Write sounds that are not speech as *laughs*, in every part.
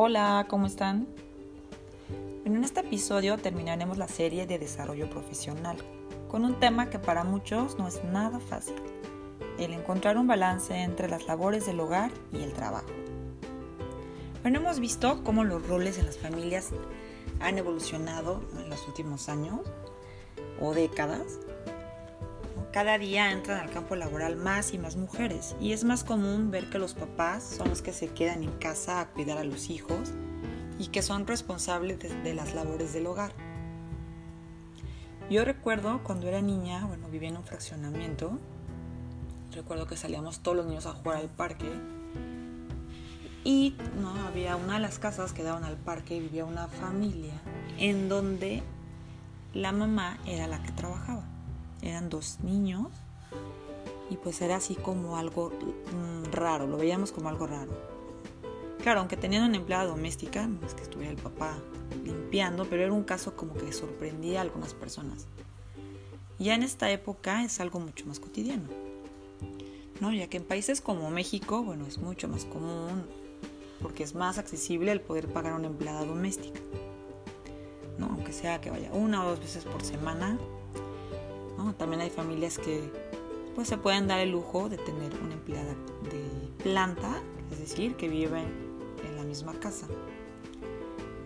Hola, ¿cómo están? en este episodio terminaremos la serie de desarrollo profesional con un tema que para muchos no es nada fácil, el encontrar un balance entre las labores del hogar y el trabajo. Bueno, hemos visto cómo los roles en las familias han evolucionado en los últimos años o décadas. Cada día entran al campo laboral más y más mujeres y es más común ver que los papás son los que se quedan en casa a cuidar a los hijos y que son responsables de, las labores del hogar. Yo recuerdo cuando era niña, bueno, vivía en un fraccionamiento, recuerdo que salíamos todos los niños a jugar al parque y no había una de las casas que daban al parque y vivía una familia en donde la mamá era la que trabajaba. Eran dos niños y pues era así como algo mm, raro, lo veíamos como algo raro. Claro, aunque tenían una empleada doméstica, no es que estuviera el papá limpiando, pero era un caso como que sorprendía a algunas personas. Ya en esta época es algo mucho más cotidiano, ¿no? Ya que en países como México, bueno, es mucho más común porque es más accesible el poder pagar una empleada doméstica, ¿no? Aunque sea que vaya una o dos veces por semana. También hay familias que pues se pueden dar el lujo de tener una empleada de planta, es decir, que vive misma casa.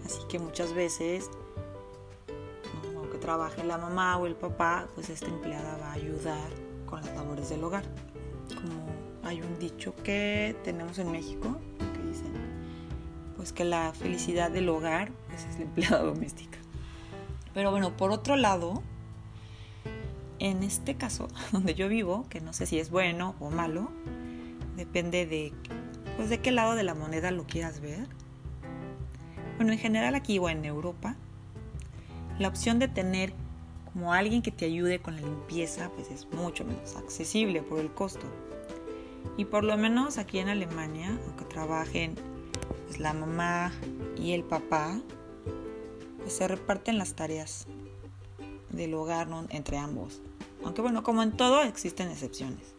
Así que muchas veces, aunque trabaje la mamá o el papá, pues esta empleada va a ayudar con las labores del hogar. Como hay un dicho que tenemos en México que dicen, pues que la felicidad del hogar pues es la empleada *laughs* doméstica. Pero bueno, por otro lado, en este caso *laughs* donde yo vivo, que no sé si es bueno o malo, depende de pues de qué lado de la moneda lo quieras ver. Bueno, en general aquí o en Europa, la opción de tener como alguien que te ayude con la limpieza pues es mucho menos accesible por el costo. Y por lo menos aquí en Alemania, aunque trabajen pues, la mamá y el papá, pues se reparten las tareas del hogar entre ambos. Aunque bueno, como en todo existen excepciones.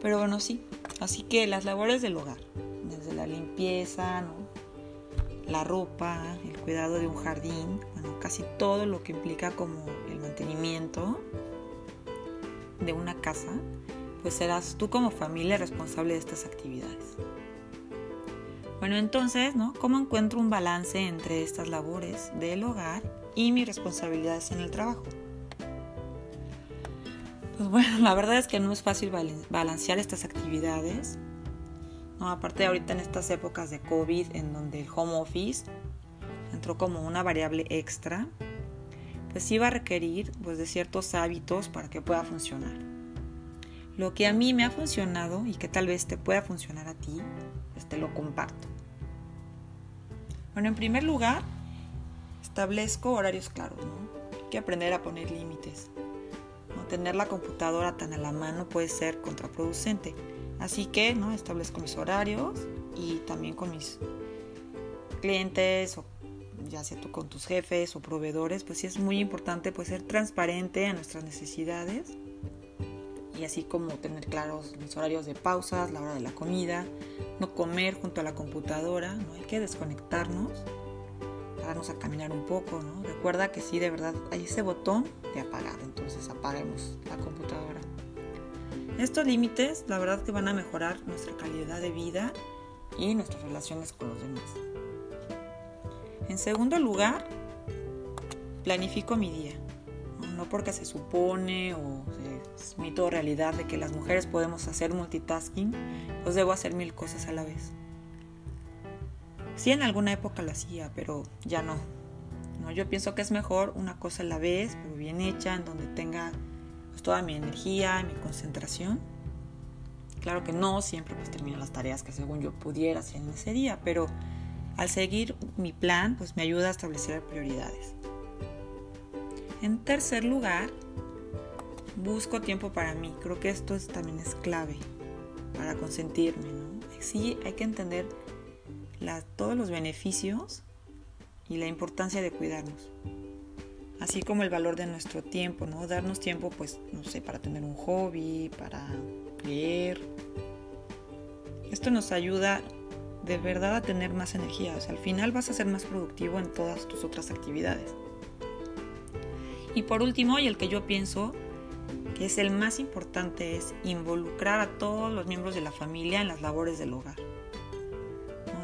Pero bueno, sí, Así que las labores del hogar, desde la limpieza, la ropa, el cuidado de un jardín, bueno, casi todo lo que implica como el mantenimiento de una casa, pues serás tú como familia responsable de estas actividades. Bueno, entonces, ¿no? ¿Cómo encuentro un balance entre estas labores del hogar y mis responsabilidades en el trabajo? Pues bueno, la verdad es que no es fácil balancear estas actividades. No, aparte ahorita en estas épocas de COVID en donde el home office entró como una variable extra, pues sí va a requerir pues, de ciertos hábitos para que pueda funcionar. Lo que a mí me ha funcionado y que tal vez te pueda funcionar a ti, pues te lo comparto. Bueno, en primer lugar, establezco horarios claros, ¿no? Hay que aprender a poner límites tener la computadora tan a la mano puede ser contraproducente. Así que ¿no? establezco mis horarios y también con mis clientes o ya sea tú con tus jefes o proveedores, pues sí es muy importante pues ser transparente a nuestras necesidades y así como tener claros mis horarios de pausas, la hora de la comida, no comer junto a la computadora, no hay que desconectarnos a caminar un poco, ¿no? Recuerda que sí, de verdad, hay ese botón de apagar, entonces apaguemos la computadora. Estos límites, la verdad que van a mejorar nuestra calidad de vida y nuestras relaciones con los demás. En segundo lugar, planifico mi día. No porque se supone o es mito o realidad de que las mujeres podemos hacer multitasking, pues debo hacer mil cosas a la vez. Sí, en alguna época lo hacía, pero ya no. no. Yo pienso que es mejor una cosa a la vez, pero bien hecha, en donde tenga pues, toda mi energía, mi concentración. Claro que no siempre pues termino las tareas que según yo pudiera hacer en ese día, pero al seguir mi plan pues me ayuda a establecer prioridades. En tercer lugar, busco tiempo para mí. Creo que esto también es clave para consentirme. ¿no? Sí, hay que entender todos los beneficios y la importancia de cuidarnos. Así como el valor de nuestro tiempo, ¿no? Darnos tiempo, pues, no sé, para tener un hobby, para leer. Esto nos ayuda de verdad a tener más energía. O sea, al final vas a ser más productivo en todas tus otras actividades. Y por último, y el que yo pienso que es el más importante, es involucrar a todos los miembros de la familia en las labores del hogar.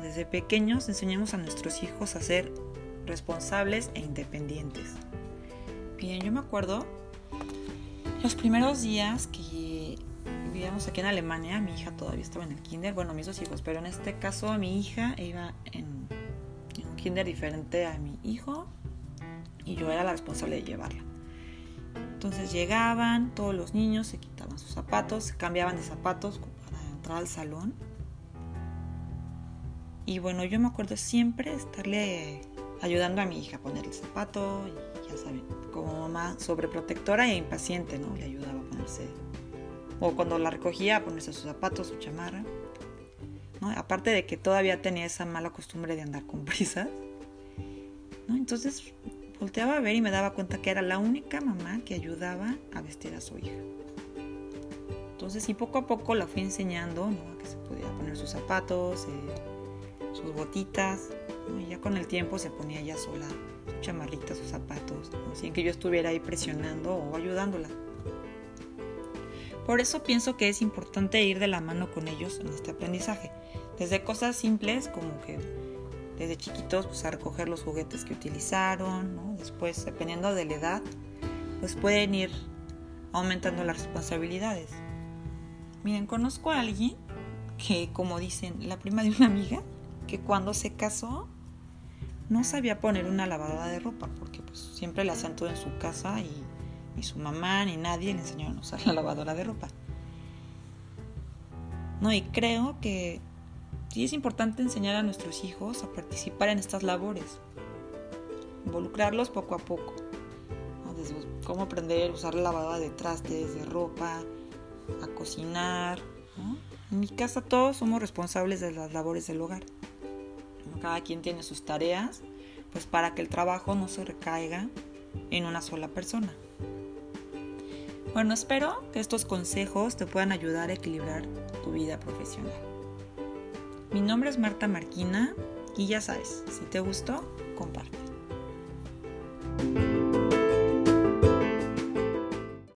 Desde pequeños enseñamos a nuestros hijos a ser responsables e independientes. Bien, yo me acuerdo los primeros días que vivíamos aquí en Alemania, mi hija todavía estaba en el kinder, bueno, mis dos hijos, pero en este caso mi hija iba en, un kinder diferente a mi hijo y yo era la responsable de llevarla. Entonces llegaban todos los niños, se quitaban sus zapatos, se cambiaban de zapatos para entrar al salón. Y bueno, yo me acuerdo siempre estarle ayudando a mi hija a ponerle zapato, y ya saben, como mamá sobreprotectora e impaciente, ¿no? Le ayudaba a ponerse o cuando la recogía a ponerse sus zapatos, su chamarra. ¿no? Aparte de que todavía tenía esa mala costumbre de andar con *laughs* prisas. ¿no? Entonces volteaba a ver y me daba cuenta que era la única mamá que ayudaba a vestir a su hija. Entonces, y poco a poco la fui enseñando ¿no? a que se podía poner sus zapatos, eh, sus botitas. Y ya con el tiempo se ponía ella sola su chamarrita, sus zapatos, sin que yo estuviera ahí presionando o ayudándola. Por eso pienso que es importante ir de la mano con ellos en este aprendizaje. Desde cosas simples como que desde chiquitos pues a recoger los juguetes que utilizaron, después dependiendo de la edad pues pueden ir aumentando las responsabilidades. Miren, conozco a alguien que como dicen, la prima de una amiga, que cuando se casó no sabía poner una lavadora de ropa porque pues siempre la hacían todo en su casa y ni su mamá, ni nadie le enseñaron a usar la lavadora de ropa. No, y creo que sí es importante enseñar a nuestros hijos a participar en estas labores, involucrarlos poco a poco, desde cómo aprender a usar la lavadora de trastes, de ropa, a cocinar. En mi casa todos somos responsables de las labores del hogar. Cada quien tiene sus tareas, pues para que el trabajo no se recaiga en una sola persona. Bueno, espero que estos consejos te puedan ayudar a equilibrar tu vida profesional. Mi nombre es Marta Marquina y ya sabes, si te gustó, comparte.